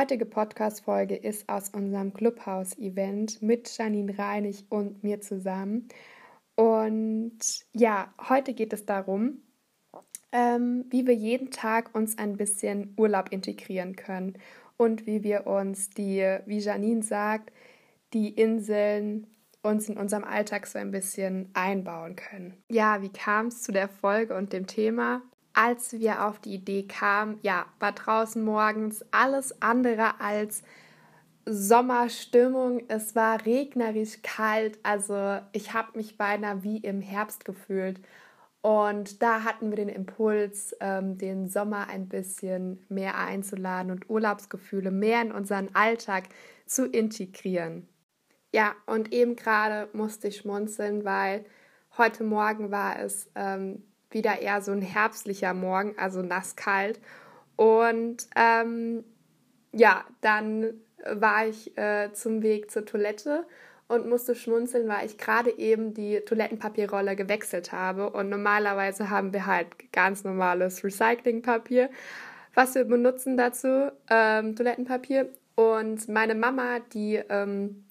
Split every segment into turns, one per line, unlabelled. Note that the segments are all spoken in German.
Heutige Podcast-Folge ist aus unserem Clubhouse-Event mit Janine Reinig und mir zusammen. Und ja, heute geht es darum, ähm, wie wir jeden Tag uns ein bisschen Urlaub integrieren können und wie wir uns die, wie Janine sagt, die Inseln uns in unserem Alltag so ein bisschen einbauen können. Ja, wie kam es zu der Folge und dem Thema? Als wir auf die Idee kamen, ja, war draußen morgens alles andere als Sommerstimmung. Es war regnerisch kalt, also ich habe mich beinahe wie im Herbst gefühlt. Und da hatten wir den Impuls, ähm, den Sommer ein bisschen mehr einzuladen und Urlaubsgefühle mehr in unseren Alltag zu integrieren. Ja, und eben gerade musste ich schmunzeln, weil heute Morgen war es ähm, wieder eher so ein herbstlicher Morgen, also nasskalt. Und ähm, ja, dann war ich äh, zum Weg zur Toilette und musste schmunzeln, weil ich gerade eben die Toilettenpapierrolle gewechselt habe. Und normalerweise haben wir halt ganz normales Recyclingpapier, was wir benutzen dazu, ähm, Toilettenpapier. Und meine Mama, die ähm,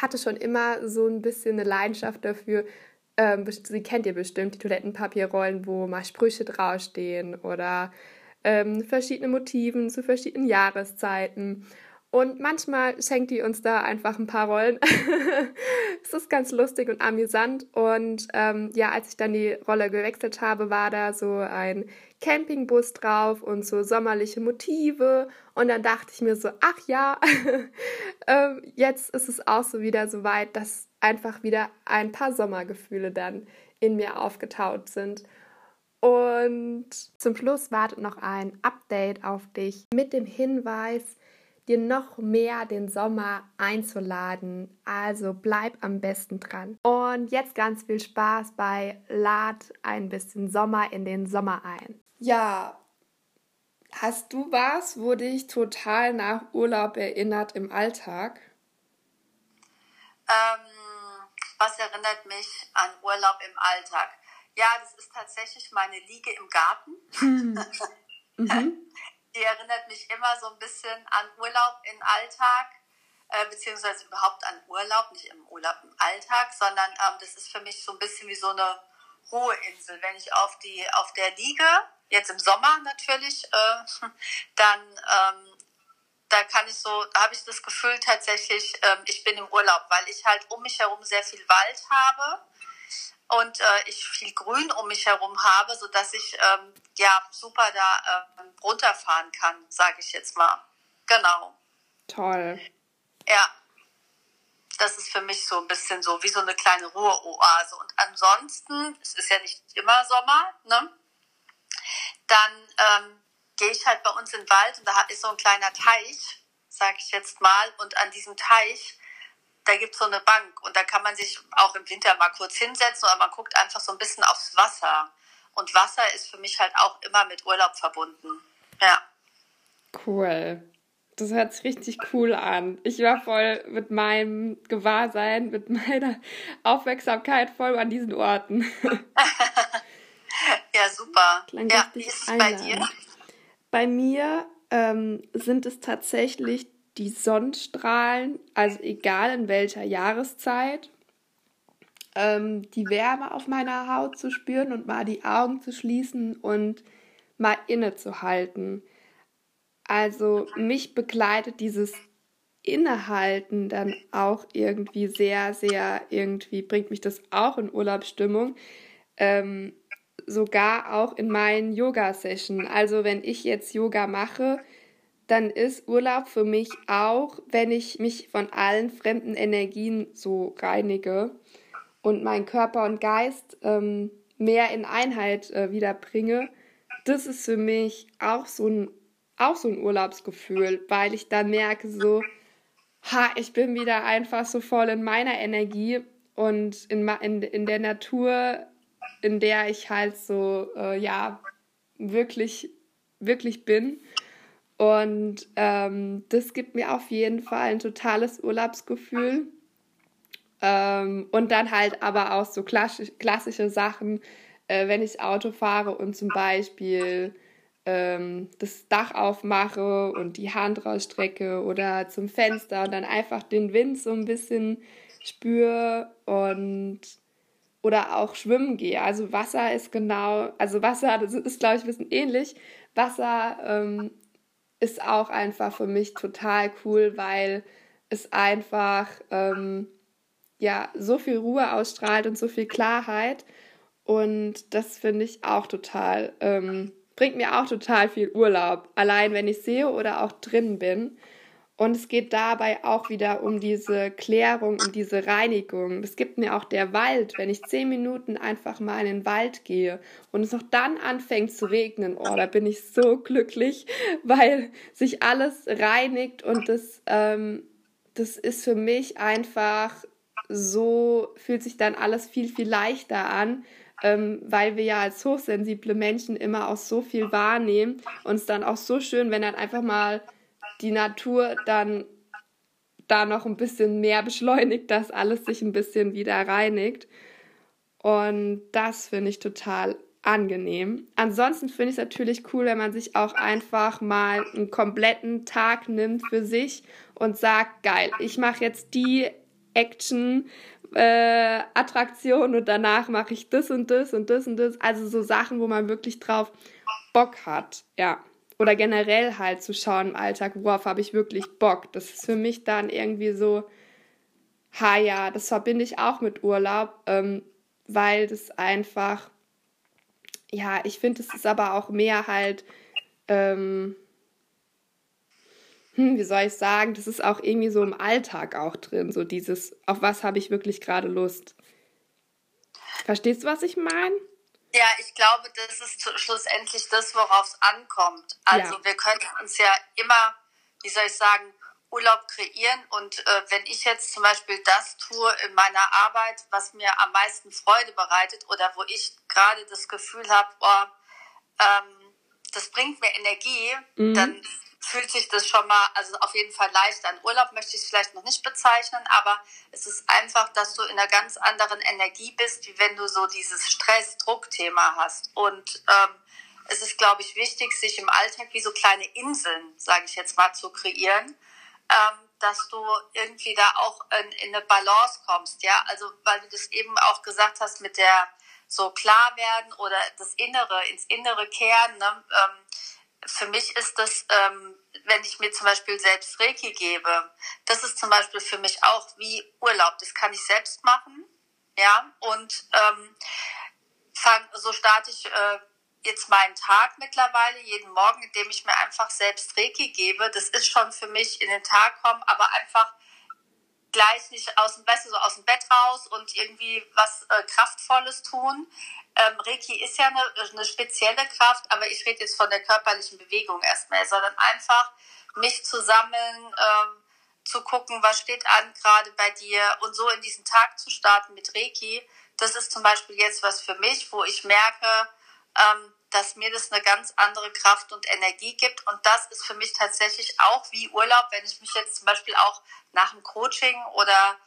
hatte schon immer so ein bisschen eine Leidenschaft dafür, ähm, sie kennt ihr bestimmt, die Toilettenpapierrollen, wo mal Sprüche draufstehen oder ähm, verschiedene Motiven zu verschiedenen Jahreszeiten. Und manchmal schenkt die uns da einfach ein paar Rollen. es ist ganz lustig und amüsant. Und ähm, ja, als ich dann die Rolle gewechselt habe, war da so ein Campingbus drauf und so sommerliche Motive. Und dann dachte ich mir so, ach ja, ähm, jetzt ist es auch so wieder so weit, dass einfach wieder ein paar Sommergefühle dann in mir aufgetaut sind. Und zum Schluss wartet noch ein Update auf dich mit dem Hinweis, dir noch mehr den Sommer einzuladen. Also bleib am besten dran. Und jetzt ganz viel Spaß bei Lad ein bisschen Sommer in den Sommer ein. Ja, hast du was, wo dich total nach Urlaub erinnert im Alltag?
Ähm, was erinnert mich an Urlaub im Alltag? Ja, das ist tatsächlich meine Liege im Garten. Hm. mhm die erinnert mich immer so ein bisschen an Urlaub in Alltag, äh, beziehungsweise überhaupt an Urlaub, nicht im Urlaub im Alltag, sondern ähm, das ist für mich so ein bisschen wie so eine Ruheinsel. Wenn ich auf, die, auf der liege, jetzt im Sommer natürlich, äh, dann ähm, da kann ich so, habe ich das Gefühl tatsächlich, ähm, ich bin im Urlaub, weil ich halt um mich herum sehr viel Wald habe und äh, ich viel Grün um mich herum habe, so dass ich ähm, ja super da ähm, runterfahren kann, sage ich jetzt mal. Genau.
Toll.
Ja. Das ist für mich so ein bisschen so wie so eine kleine Ruheoase. Und ansonsten, es ist ja nicht immer Sommer, ne? Dann ähm, gehe ich halt bei uns in den Wald und da ist so ein kleiner Teich, sage ich jetzt mal. Und an diesem Teich da gibt es so eine Bank und da kann man sich auch im Winter mal kurz hinsetzen oder man guckt einfach so ein bisschen aufs Wasser. Und Wasser ist für mich halt auch immer mit Urlaub verbunden. Ja.
Cool. Das hört sich richtig cool an. Ich war voll mit meinem Gewahrsein, mit meiner Aufmerksamkeit voll an diesen Orten.
ja, super. Klang ja, wie ist es bei dir?
Bei mir ähm, sind es tatsächlich die Sonnenstrahlen, also egal in welcher Jahreszeit, ähm, die Wärme auf meiner Haut zu spüren und mal die Augen zu schließen und mal innezuhalten. Also mich begleitet dieses Innehalten dann auch irgendwie sehr, sehr, irgendwie bringt mich das auch in Urlaubsstimmung. Ähm, sogar auch in meinen Yoga-Sessions. Also wenn ich jetzt Yoga mache, dann ist Urlaub für mich auch, wenn ich mich von allen fremden Energien so reinige und mein Körper und Geist ähm, mehr in Einheit äh, wieder bringe, das ist für mich auch so ein auch so ein Urlaubsgefühl, weil ich dann merke so, ha, ich bin wieder einfach so voll in meiner Energie und in, in, in der Natur, in der ich halt so, äh, ja, wirklich, wirklich bin. Und ähm, das gibt mir auf jeden Fall ein totales Urlaubsgefühl. Ähm, und dann halt aber auch so klassisch, klassische Sachen, äh, wenn ich Auto fahre und zum Beispiel ähm, das Dach aufmache und die Hand rausstrecke oder zum Fenster und dann einfach den Wind so ein bisschen spüre und oder auch schwimmen gehe. Also Wasser ist genau, also Wasser, das ist glaube ich ein bisschen ähnlich. Wasser ähm, ist auch einfach für mich total cool, weil es einfach ähm, ja so viel Ruhe ausstrahlt und so viel Klarheit. Und das finde ich auch total ähm, bringt mir auch total viel Urlaub, allein wenn ich sehe oder auch drin bin. Und es geht dabei auch wieder um diese Klärung, um diese Reinigung. Das gibt mir auch der Wald, wenn ich zehn Minuten einfach mal in den Wald gehe und es noch dann anfängt zu regnen. Oh, da bin ich so glücklich, weil sich alles reinigt und das, ähm, das ist für mich einfach so, fühlt sich dann alles viel, viel leichter an ähm, weil wir ja als hochsensible Menschen immer auch so viel wahrnehmen und es dann auch so schön, wenn dann einfach mal die Natur dann da noch ein bisschen mehr beschleunigt, dass alles sich ein bisschen wieder reinigt. Und das finde ich total angenehm. Ansonsten finde ich es natürlich cool, wenn man sich auch einfach mal einen kompletten Tag nimmt für sich und sagt, geil, ich mache jetzt die Action, äh, Attraktion und danach mache ich das und das und das und das. Also so Sachen, wo man wirklich drauf Bock hat, ja. Oder generell halt zu schauen im Alltag, worauf habe ich wirklich Bock. Das ist für mich dann irgendwie so, ha ja, das verbinde ich auch mit Urlaub, ähm, weil das einfach, ja, ich finde, es ist aber auch mehr halt, ähm, hm, wie soll ich sagen, das ist auch irgendwie so im Alltag auch drin, so dieses, auf was habe ich wirklich gerade Lust. Verstehst du, was ich meine?
Ja, ich glaube, das ist schlussendlich das, worauf es ankommt. Also ja. wir können uns ja immer, wie soll ich sagen, Urlaub kreieren. Und äh, wenn ich jetzt zum Beispiel das tue in meiner Arbeit, was mir am meisten Freude bereitet oder wo ich gerade das Gefühl habe, oh, ähm, das bringt mir Energie, mhm. dann fühlt sich das schon mal, also auf jeden Fall leichter an. Urlaub möchte ich es vielleicht noch nicht bezeichnen, aber es ist einfach, dass du in einer ganz anderen Energie bist, wie wenn du so dieses Stress-Druck-Thema hast. Und ähm, es ist, glaube ich, wichtig, sich im Alltag wie so kleine Inseln, sage ich jetzt mal, zu kreieren, ähm, dass du irgendwie da auch in, in eine Balance kommst, ja. Also weil du das eben auch gesagt hast mit der so klar werden oder das Innere, ins Innere kehren, ne? Ähm, für mich ist das, ähm, wenn ich mir zum Beispiel selbst Reiki gebe, das ist zum Beispiel für mich auch wie Urlaub. Das kann ich selbst machen, ja, und ähm, fang, so starte ich äh, jetzt meinen Tag mittlerweile jeden Morgen, indem ich mir einfach selbst Reiki gebe. Das ist schon für mich in den Tag kommen, aber einfach gleich nicht aus dem, weißt du, so aus dem Bett raus und irgendwie was äh, Kraftvolles tun, ähm, Reiki ist ja eine, eine spezielle Kraft, aber ich rede jetzt von der körperlichen Bewegung erstmal, sondern einfach mich zu sammeln, ähm, zu gucken, was steht an gerade bei dir und so in diesen Tag zu starten mit Reiki. Das ist zum Beispiel jetzt was für mich, wo ich merke, ähm, dass mir das eine ganz andere Kraft und Energie gibt. Und das ist für mich tatsächlich auch wie Urlaub, wenn ich mich jetzt zum Beispiel auch nach dem Coaching oder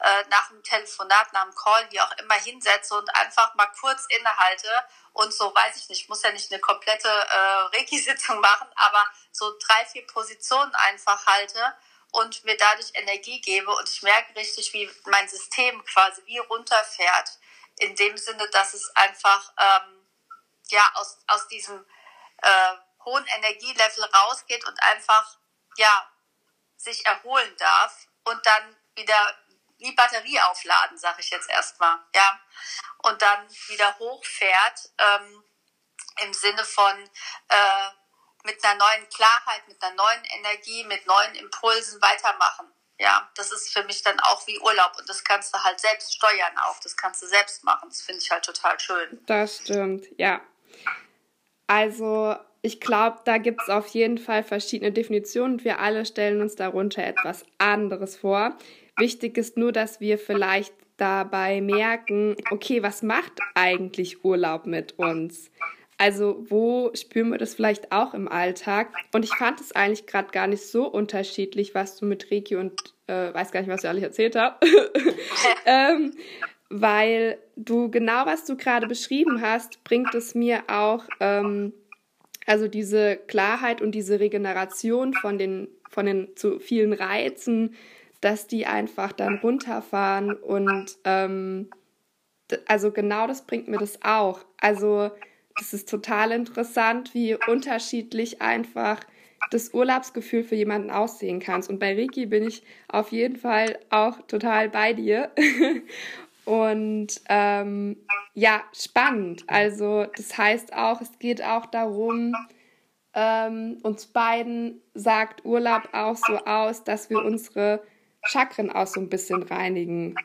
äh, nach dem Telefonat, nach dem Call, wie auch immer hinsetze und einfach mal kurz innehalte und so, weiß ich nicht, muss ja nicht eine komplette äh, Reiki-Sitzung machen, aber so drei, vier Positionen einfach halte und mir dadurch Energie gebe und ich merke richtig, wie mein System quasi wie runterfährt, in dem Sinne, dass es einfach ähm, ja aus, aus diesem äh, hohen Energielevel rausgeht und einfach ja sich erholen darf und dann wieder wie Batterie aufladen, sage ich jetzt erstmal, ja, und dann wieder hochfährt ähm, im Sinne von äh, mit einer neuen Klarheit, mit einer neuen Energie, mit neuen Impulsen weitermachen. Ja, das ist für mich dann auch wie Urlaub und das kannst du halt selbst steuern auch. Das kannst du selbst machen. Das finde ich halt total schön.
Das stimmt, ja. Also ich glaube, da gibt es auf jeden Fall verschiedene Definitionen wir alle stellen uns darunter etwas anderes vor. Wichtig ist nur, dass wir vielleicht dabei merken, okay, was macht eigentlich Urlaub mit uns? Also wo spüren wir das vielleicht auch im Alltag? Und ich fand es eigentlich gerade gar nicht so unterschiedlich, was du mit Reiki und äh, weiß gar nicht, was ich alles erzählt habe. ähm, weil du genau, was du gerade beschrieben hast, bringt es mir auch, ähm, also diese Klarheit und diese Regeneration von den, von den zu vielen Reizen, dass die einfach dann runterfahren und ähm, also genau das bringt mir das auch. Also das ist total interessant, wie unterschiedlich einfach das Urlaubsgefühl für jemanden aussehen kann. Und bei Ricky bin ich auf jeden Fall auch total bei dir. Und ähm, ja, spannend. Also das heißt auch, es geht auch darum, ähm, uns beiden sagt Urlaub auch so aus, dass wir unsere Chakren auch so ein bisschen reinigen.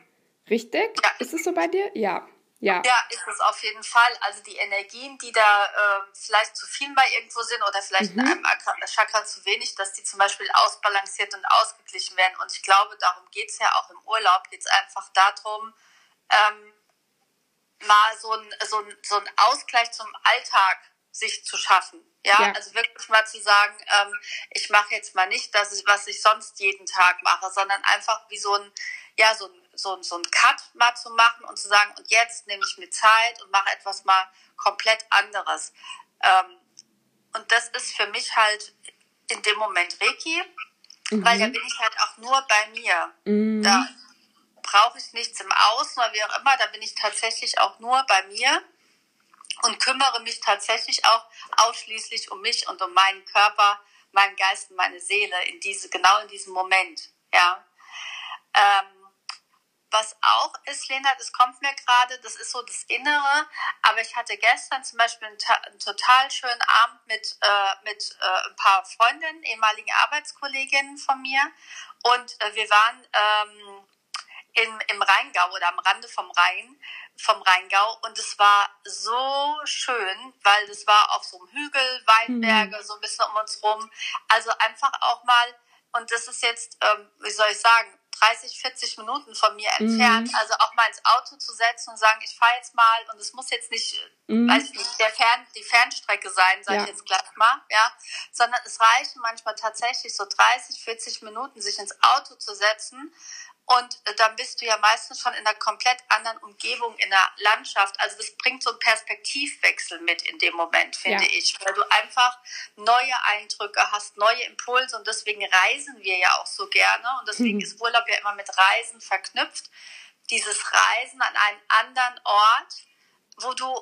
Richtig? Ja. Ist es so bei dir? Ja. Ja.
ja, ist es auf jeden Fall. Also die Energien, die da äh, vielleicht zu viel bei irgendwo sind oder vielleicht mhm. in einem Chakra zu wenig, dass die zum Beispiel ausbalanciert und ausgeglichen werden. Und ich glaube, darum geht es ja auch im Urlaub. Geht es einfach darum, ähm, mal so ein, so, ein, so ein Ausgleich zum Alltag sich zu schaffen. Ja, ja. also wirklich mal zu sagen, ähm, ich mache jetzt mal nicht das, was ich sonst jeden Tag mache, sondern einfach wie so ein, ja, so ein, so, so ein Cut mal zu machen und zu sagen, und jetzt nehme ich mir Zeit und mache etwas mal komplett anderes. Ähm, und das ist für mich halt in dem Moment Reiki, mhm. weil da bin ich halt auch nur bei mir. Mhm. Da brauche ich nichts im Außen oder wie auch immer, da bin ich tatsächlich auch nur bei mir und kümmere mich tatsächlich auch ausschließlich um mich und um meinen Körper, meinen Geist und meine Seele in diese, genau in diesem Moment. Ja. Ähm, was auch ist, Lena, das kommt mir gerade, das ist so das Innere, aber ich hatte gestern zum Beispiel einen, einen total schönen Abend mit, äh, mit äh, ein paar Freundinnen, ehemaligen Arbeitskolleginnen von mir und äh, wir waren ähm, in, im Rheingau oder am Rande vom Rhein, vom Rheingau und es war so schön, weil es war auf so einem Hügel, Weinberge, mhm. so ein bisschen um uns rum. Also einfach auch mal, und das ist jetzt, ähm, wie soll ich sagen, 30, 40 Minuten von mir entfernt, mhm. also auch mal ins Auto zu setzen und sagen, ich fahre jetzt mal und es muss jetzt nicht, mhm. weiß ich nicht, der Fern, die Fernstrecke sein, sage ja. ich jetzt gleich mal, ja, sondern es reichen manchmal tatsächlich so 30, 40 Minuten, sich ins Auto zu setzen und äh, dann bist du ja meistens schon in einer komplett anderen Umgebung, in der Landschaft. Also das bringt so einen Perspektivwechsel mit in dem Moment, finde ja. ich. Weil du einfach neue Eindrücke hast, neue Impulse. Und deswegen reisen wir ja auch so gerne. Und deswegen mhm. ist Urlaub ja immer mit Reisen verknüpft. Dieses Reisen an einen anderen Ort, wo du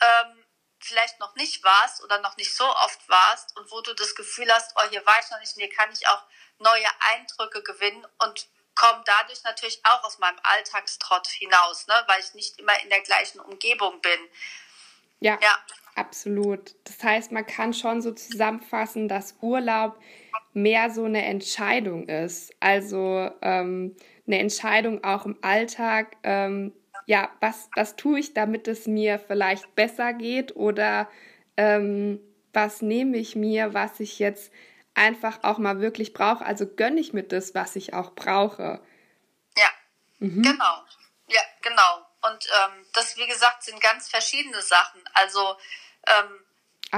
ähm, vielleicht noch nicht warst oder noch nicht so oft warst und wo du das Gefühl hast, oh, hier war ich noch nicht und hier kann ich auch neue Eindrücke gewinnen und komme dadurch natürlich auch aus meinem Alltagstrott hinaus, ne? weil ich nicht immer in der gleichen Umgebung bin.
Ja, ja, absolut. Das heißt, man kann schon so zusammenfassen, dass Urlaub mehr so eine Entscheidung ist. Also ähm, eine Entscheidung auch im Alltag. Ähm, ja, was, was tue ich, damit es mir vielleicht besser geht oder ähm, was nehme ich mir, was ich jetzt einfach auch mal wirklich brauche. Also gönne ich mir das, was ich auch brauche.
Ja, mhm. genau. Ja, genau. Und ähm, das, wie gesagt, sind ganz verschiedene Sachen. Also ähm,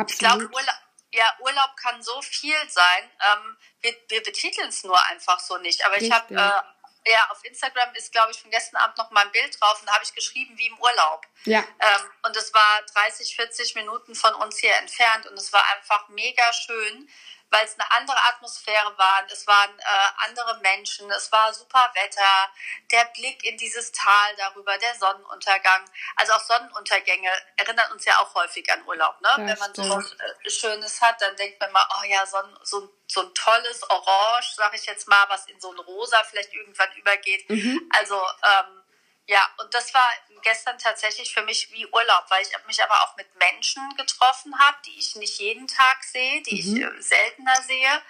ich glaube, Urlaub, ja, Urlaub kann so viel sein. Ähm, wir, wir betiteln es nur einfach so nicht. Aber Richtig. ich habe äh, ja, auf Instagram ist, glaube ich, von gestern Abend noch mal ein Bild drauf und da habe ich geschrieben, wie im Urlaub. Ja. Ähm, und es war 30, 40 Minuten von uns hier entfernt und es war einfach mega schön weil es eine andere Atmosphäre war. Es waren äh, andere Menschen, es war super Wetter, der Blick in dieses Tal darüber, der Sonnenuntergang. Also auch Sonnenuntergänge erinnern uns ja auch häufig an Urlaub. Ne? Wenn man so was äh, Schönes hat, dann denkt man mal, oh ja, so ein, so so ein tolles Orange, sag ich jetzt mal, was in so ein Rosa vielleicht irgendwann übergeht. Mhm. Also ähm, Ja, und das war gestern tatsächlich für mich wie Urlaub, weil ich mich aber auch mit Menschen getroffen habe, die ich nicht jeden Tag sehe, die mhm. ich äh, seltener sehe.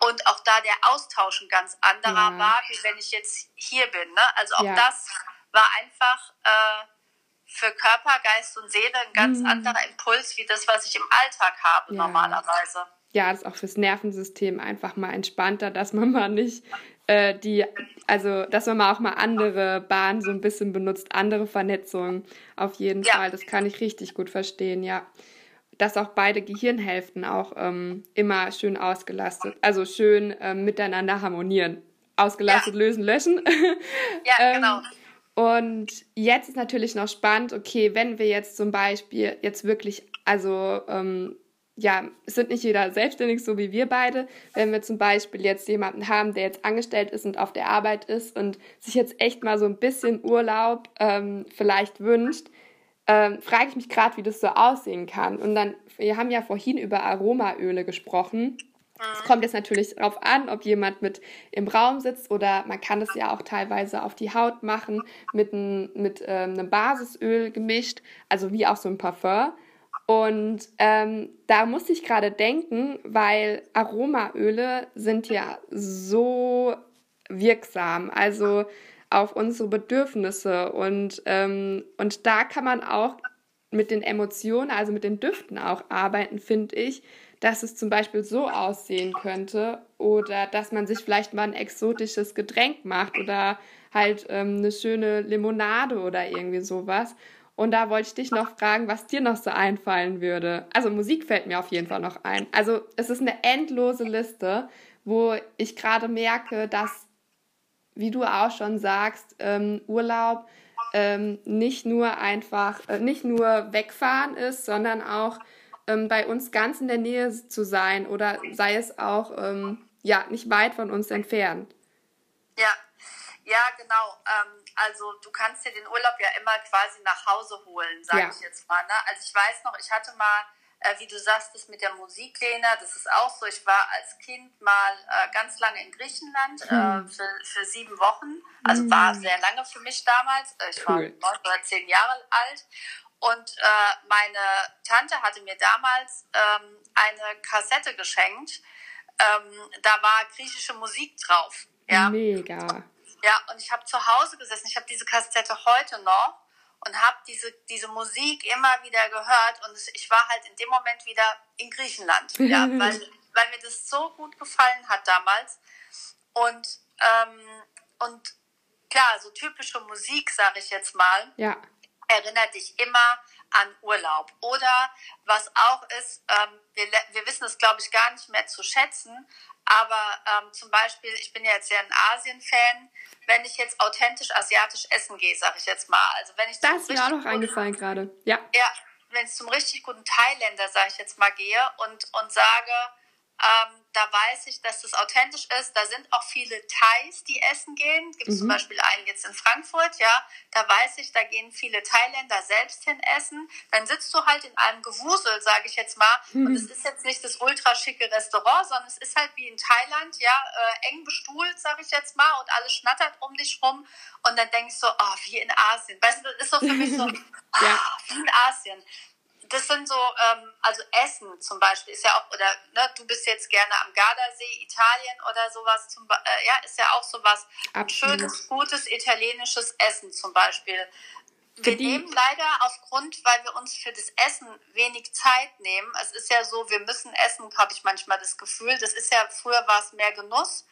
Und auch da der Austausch ein ganz anderer ja. war, wie wenn ich jetzt hier bin. Ne? Also auch ja. das war einfach äh, für Körper, Geist und Seele ein ganz mhm. anderer Impuls, wie das, was ich im Alltag habe ja. normalerweise.
Ja, das ist auch fürs Nervensystem einfach mal entspannter, dass man mal nicht äh, die, also dass man mal auch mal andere Bahnen so ein bisschen benutzt, andere Vernetzungen auf jeden ja. Fall. Das kann ich richtig gut verstehen, ja. Dass auch beide Gehirnhälften auch ähm, immer schön ausgelastet, also schön ähm, miteinander harmonieren. Ausgelastet ja. lösen, löschen. ja, ähm, genau. Und jetzt ist natürlich noch spannend, okay, wenn wir jetzt zum Beispiel jetzt wirklich, also ähm, ja, es sind nicht jeder selbstständig, so wie wir beide. Wenn wir zum Beispiel jetzt jemanden haben, der jetzt angestellt ist und auf der Arbeit ist und sich jetzt echt mal so ein bisschen Urlaub ähm, vielleicht wünscht, ähm, frage ich mich gerade, wie das so aussehen kann. Und dann, wir haben ja vorhin über Aromaöle gesprochen. Es kommt jetzt natürlich darauf an, ob jemand mit im Raum sitzt oder man kann es ja auch teilweise auf die Haut machen mit, ein, mit ähm, einem Basisöl gemischt, also wie auch so ein Parfum. Und ähm, da muss ich gerade denken, weil Aromaöle sind ja so wirksam, also auf unsere Bedürfnisse. Und, ähm, und da kann man auch mit den Emotionen, also mit den Düften auch arbeiten, finde ich, dass es zum Beispiel so aussehen könnte oder dass man sich vielleicht mal ein exotisches Getränk macht oder halt ähm, eine schöne Limonade oder irgendwie sowas. Und da wollte ich dich noch fragen, was dir noch so einfallen würde. Also Musik fällt mir auf jeden Fall noch ein. Also es ist eine endlose Liste, wo ich gerade merke, dass, wie du auch schon sagst, ähm, Urlaub ähm, nicht nur einfach, äh, nicht nur wegfahren ist, sondern auch ähm, bei uns ganz in der Nähe zu sein oder sei es auch ähm, ja nicht weit von uns entfernt.
Ja, ja, genau. Also du kannst dir den Urlaub ja immer quasi nach Hause holen, sage ja. ich jetzt mal. Ne? Also ich weiß noch, ich hatte mal, äh, wie du sagst, das mit der Musik, Lena, das ist auch so. Ich war als Kind mal äh, ganz lange in Griechenland hm. äh, für, für sieben Wochen. Also hm. war sehr lange für mich damals. Äh, ich war neun oder zehn Jahre alt. Und äh, meine Tante hatte mir damals ähm, eine Kassette geschenkt. Ähm, da war griechische Musik drauf. Ja. Mega. Ja, und ich habe zu Hause gesessen, ich habe diese Kassette heute noch und habe diese, diese Musik immer wieder gehört und ich war halt in dem Moment wieder in Griechenland, ja, weil, weil mir das so gut gefallen hat damals. Und, ähm, und klar, so typische Musik, sage ich jetzt mal, ja. erinnert dich immer an Urlaub. Oder was auch ist, ähm, wir, wir wissen es, glaube ich, gar nicht mehr zu schätzen, aber ähm, zum Beispiel, ich bin ja jetzt sehr ein Asien-Fan, wenn ich jetzt authentisch asiatisch essen gehe, sage ich jetzt mal. Also wenn ich
das ist mir auch noch eingefallen gerade. Ja.
Ja, wenn ich zum richtig guten Thailänder, sage ich jetzt mal, gehe und, und sage, ähm, da weiß ich, dass das authentisch ist. Da sind auch viele Thais, die essen gehen. Gibt mhm. zum Beispiel einen jetzt in Frankfurt, ja. Da weiß ich, da gehen viele Thailänder selbst hin essen. Dann sitzt du halt in einem Gewusel, sage ich jetzt mal. Mhm. Und es ist jetzt nicht das ultra schicke Restaurant, sondern es ist halt wie in Thailand, ja, äh, eng bestuhlt, sage ich jetzt mal. Und alles schnattert um dich rum. Und dann denkst du, oh, wie in Asien. Weißt du, das ist so für mich so, ja. oh, wie in Asien das sind so, ähm, also Essen zum Beispiel ist ja auch, oder ne, du bist jetzt gerne am Gardasee, Italien oder sowas, zum, äh, ja, ist ja auch sowas. Ein schönes, gutes italienisches Essen zum Beispiel. Wir nehmen leider aufgrund, weil wir uns für das Essen wenig Zeit nehmen. Es ist ja so, wir müssen essen, habe ich manchmal das Gefühl. Das ist ja, früher war es mehr Genuss.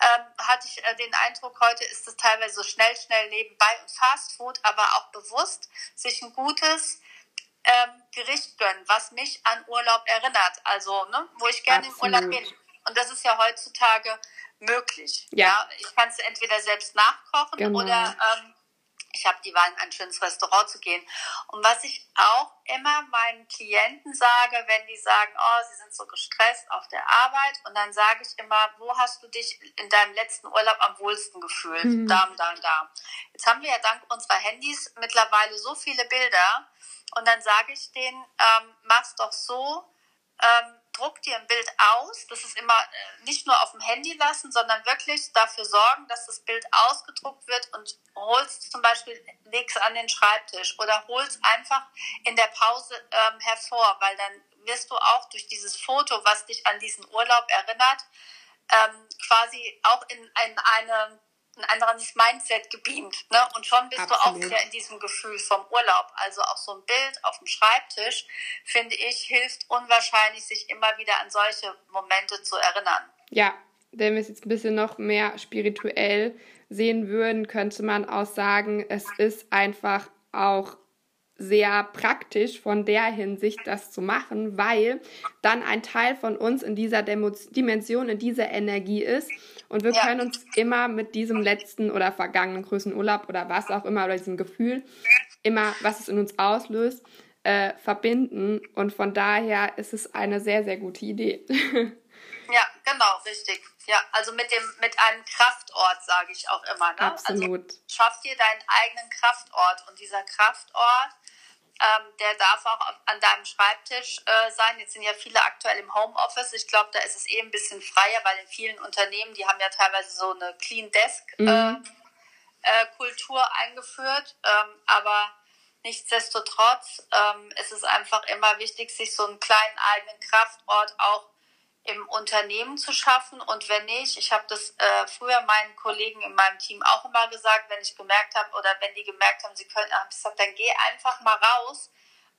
Ähm, hatte ich äh, den Eindruck, heute ist es teilweise so schnell, schnell nebenbei und Fast Food, aber auch bewusst, sich ein gutes, Gericht gönnen, was mich an Urlaub erinnert. Also, ne, wo ich gerne im Urlaub bin. Und das ist ja heutzutage möglich. Ja. ja? Ich kann es entweder selbst nachkochen genau. oder ähm, ich habe die Wahl, in ein schönes Restaurant zu gehen. Und was ich auch immer meinen Klienten sage, wenn die sagen, oh, sie sind so gestresst auf der Arbeit, und dann sage ich immer, wo hast du dich in deinem letzten Urlaub am wohlsten gefühlt? Mhm. Da da da. Jetzt haben wir ja dank unserer Handys mittlerweile so viele Bilder, und dann sage ich denen, ähm, mach's doch so, ähm, druck dir ein Bild aus. Das ist immer äh, nicht nur auf dem Handy lassen, sondern wirklich dafür sorgen, dass das Bild ausgedruckt wird und holst zum Beispiel, legst an den Schreibtisch oder holst einfach in der Pause ähm, hervor, weil dann wirst du auch durch dieses Foto, was dich an diesen Urlaub erinnert, ähm, quasi auch in, in eine ein anderes Mindset gebeamt. Ne? Und schon bist Absolut. du auch wieder in diesem Gefühl vom Urlaub. Also auch so ein Bild auf dem Schreibtisch, finde ich, hilft unwahrscheinlich, sich immer wieder an solche Momente zu erinnern.
Ja, wenn wir es jetzt ein bisschen noch mehr spirituell sehen würden, könnte man auch sagen, es ist einfach auch sehr praktisch von der Hinsicht, das zu machen, weil dann ein Teil von uns in dieser Dimension, in dieser Energie ist und wir ja. können uns immer mit diesem letzten oder vergangenen größten Urlaub oder was auch immer oder diesem Gefühl, immer was es in uns auslöst, äh, verbinden und von daher ist es eine sehr, sehr gute Idee.
ja, genau, richtig. Ja, also mit dem mit einem Kraftort sage ich auch immer. Ne? Also Absolut. Also schaff dir deinen eigenen Kraftort und dieser Kraftort ähm, der darf auch an deinem Schreibtisch äh, sein. Jetzt sind ja viele aktuell im Homeoffice. Ich glaube, da ist es eh ein bisschen freier, weil in vielen Unternehmen, die haben ja teilweise so eine Clean Desk äh, mhm. äh, Kultur eingeführt. Ähm, aber nichtsdestotrotz ähm, ist es einfach immer wichtig, sich so einen kleinen eigenen Kraftort auch im Unternehmen zu schaffen. Und wenn nicht, ich habe das äh, früher meinen Kollegen in meinem Team auch immer gesagt, wenn ich gemerkt habe oder wenn die gemerkt haben, sie können, habe ich gesagt, dann geh einfach mal raus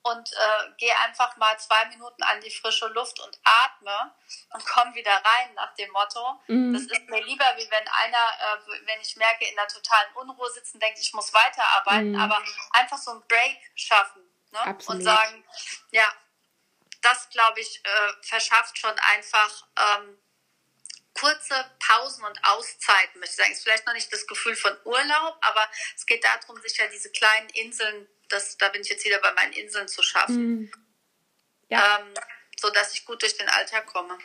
und äh, geh einfach mal zwei Minuten an die frische Luft und atme und komm wieder rein nach dem Motto. Mhm. Das ist mir lieber, wie wenn einer, äh, wenn ich merke, in einer totalen Unruhe sitzen, denkt, ich muss weiterarbeiten, mhm. aber einfach so einen Break schaffen ne? und sagen, ja, das, glaube ich, äh, verschafft schon einfach ähm, kurze Pausen und Auszeiten, möchte ich sagen. Ist vielleicht noch nicht das Gefühl von Urlaub, aber es geht darum, sich ja diese kleinen Inseln, das, da bin ich jetzt wieder bei meinen Inseln zu schaffen. Mhm. Ja. Ähm, so dass ich gut durch den Alltag komme.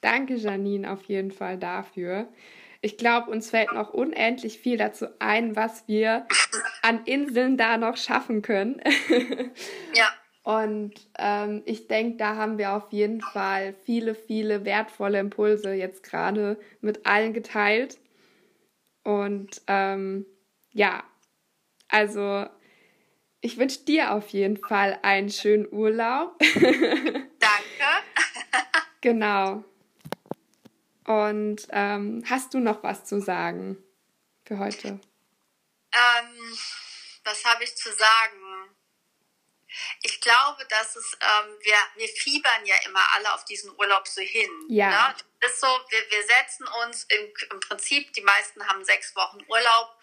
Danke, Janine, auf jeden Fall dafür. Ich glaube, uns fällt noch unendlich viel dazu ein, was wir an Inseln da noch schaffen können. ja. Und ähm, ich denke, da haben wir auf jeden Fall viele, viele wertvolle Impulse jetzt gerade mit allen geteilt. Und ähm, ja, also ich wünsche dir auf jeden Fall einen schönen Urlaub.
Danke.
genau. Und ähm, hast du noch was zu sagen für heute?
Ähm, was habe ich zu sagen? Ich glaube, dass es, ähm, wir, wir fiebern ja immer alle auf diesen Urlaub so hin. Ja. Ne? Das ist so, wir, wir setzen uns im, im Prinzip, die meisten haben sechs Wochen Urlaub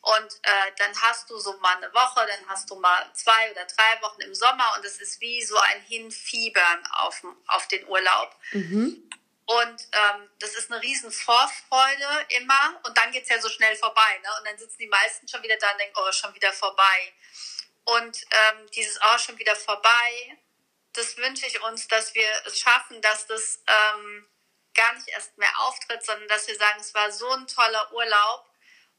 und äh, dann hast du so mal eine Woche, dann hast du mal zwei oder drei Wochen im Sommer und es ist wie so ein Hinfiebern auf, auf den Urlaub. Mhm. Und ähm, das ist eine riesen Vorfreude immer und dann geht es ja so schnell vorbei. Ne? Und dann sitzen die meisten schon wieder da und denken, oh, schon wieder vorbei. Und ähm, dieses auch schon wieder vorbei, das wünsche ich uns, dass wir es schaffen, dass das ähm, gar nicht erst mehr auftritt, sondern dass wir sagen, es war so ein toller Urlaub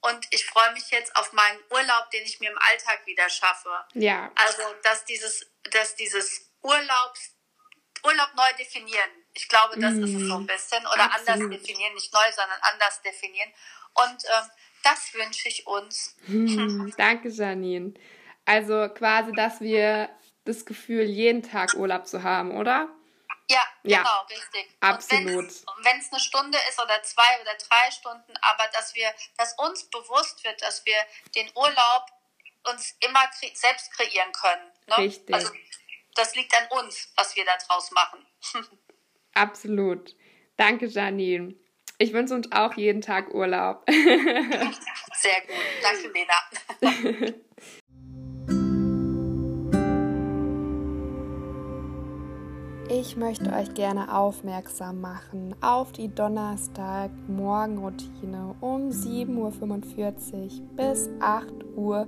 und ich freue mich jetzt auf meinen Urlaub, den ich mir im Alltag wieder schaffe. Ja. Also, dass dieses, dass dieses Urlaubs, Urlaub neu definieren. Ich glaube, das mm, ist es so ein bisschen. Oder absolut. anders definieren, nicht neu, sondern anders definieren. Und ähm, das wünsche ich uns.
Hm, danke, Janine. Also quasi, dass wir das Gefühl, jeden Tag Urlaub zu haben, oder?
Ja, ja genau, richtig.
Absolut.
Wenn es eine Stunde ist oder zwei oder drei Stunden, aber dass wir, dass uns bewusst wird, dass wir den Urlaub uns immer kre selbst kreieren können. Ne? Richtig. Also das liegt an uns, was wir da draus machen.
Absolut. Danke, Janine. Ich wünsche uns auch jeden Tag Urlaub.
Sehr gut. Danke, Lena.
Ich möchte euch gerne aufmerksam machen auf die Donnerstag-Morgenroutine um 7.45 Uhr bis 8.15 Uhr.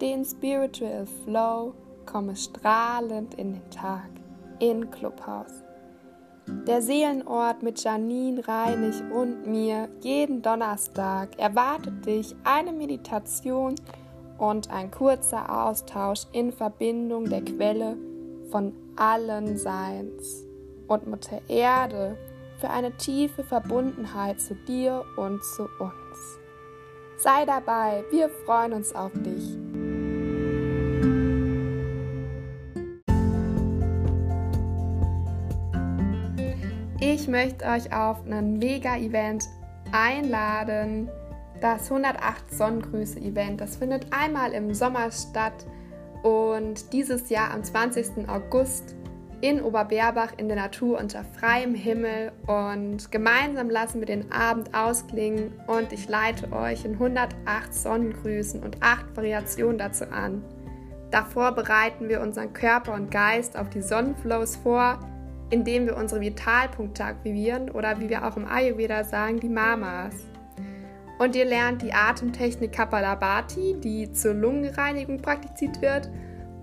Den Spiritual Flow komme strahlend in den Tag in Clubhouse. Der Seelenort mit Janine Reinig und mir jeden Donnerstag erwartet dich eine Meditation und ein kurzer Austausch in Verbindung der Quelle von allen Seins und Mutter Erde für eine tiefe Verbundenheit zu dir und zu uns. Sei dabei, wir freuen uns auf dich. Ich möchte euch auf ein Mega-Event einladen. Das 108 Sonnengrüße-Event. Das findet einmal im Sommer statt und dieses Jahr am 20. August in Oberberbach in der Natur unter freiem Himmel und gemeinsam lassen wir den Abend ausklingen und ich leite euch in 108 Sonnengrüßen und 8 Variationen dazu an. Davor bereiten wir unseren Körper und Geist auf die Sonnenflows vor, indem wir unsere Vitalpunkte aktivieren oder wie wir auch im Ayurveda sagen, die Mamas. Und ihr lernt die Atemtechnik Kapalabhati, die zur Lungenreinigung praktiziert wird.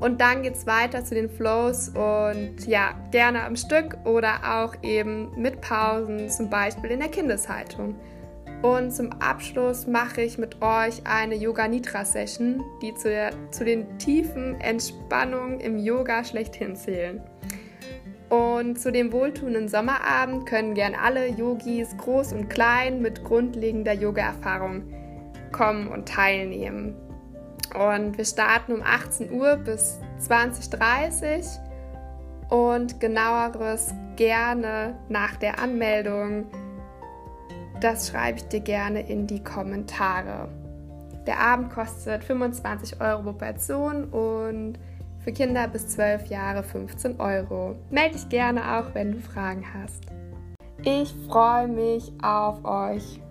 Und dann geht es weiter zu den Flows und ja, gerne am Stück oder auch eben mit Pausen, zum Beispiel in der Kindeshaltung. Und zum Abschluss mache ich mit euch eine Yoga Nidra Session, die zu, der, zu den tiefen Entspannungen im Yoga schlechthin zählen. Und zu dem wohltuenden Sommerabend können gern alle Yogis, groß und klein, mit grundlegender Yoga-Erfahrung kommen und teilnehmen. Und wir starten um 18 Uhr bis 20.30 Uhr und genaueres gerne nach der Anmeldung. Das schreibe ich dir gerne in die Kommentare. Der Abend kostet 25 Euro pro Person und für Kinder bis 12 Jahre 15 Euro. Melde dich gerne auch, wenn du Fragen hast. Ich freue mich auf euch.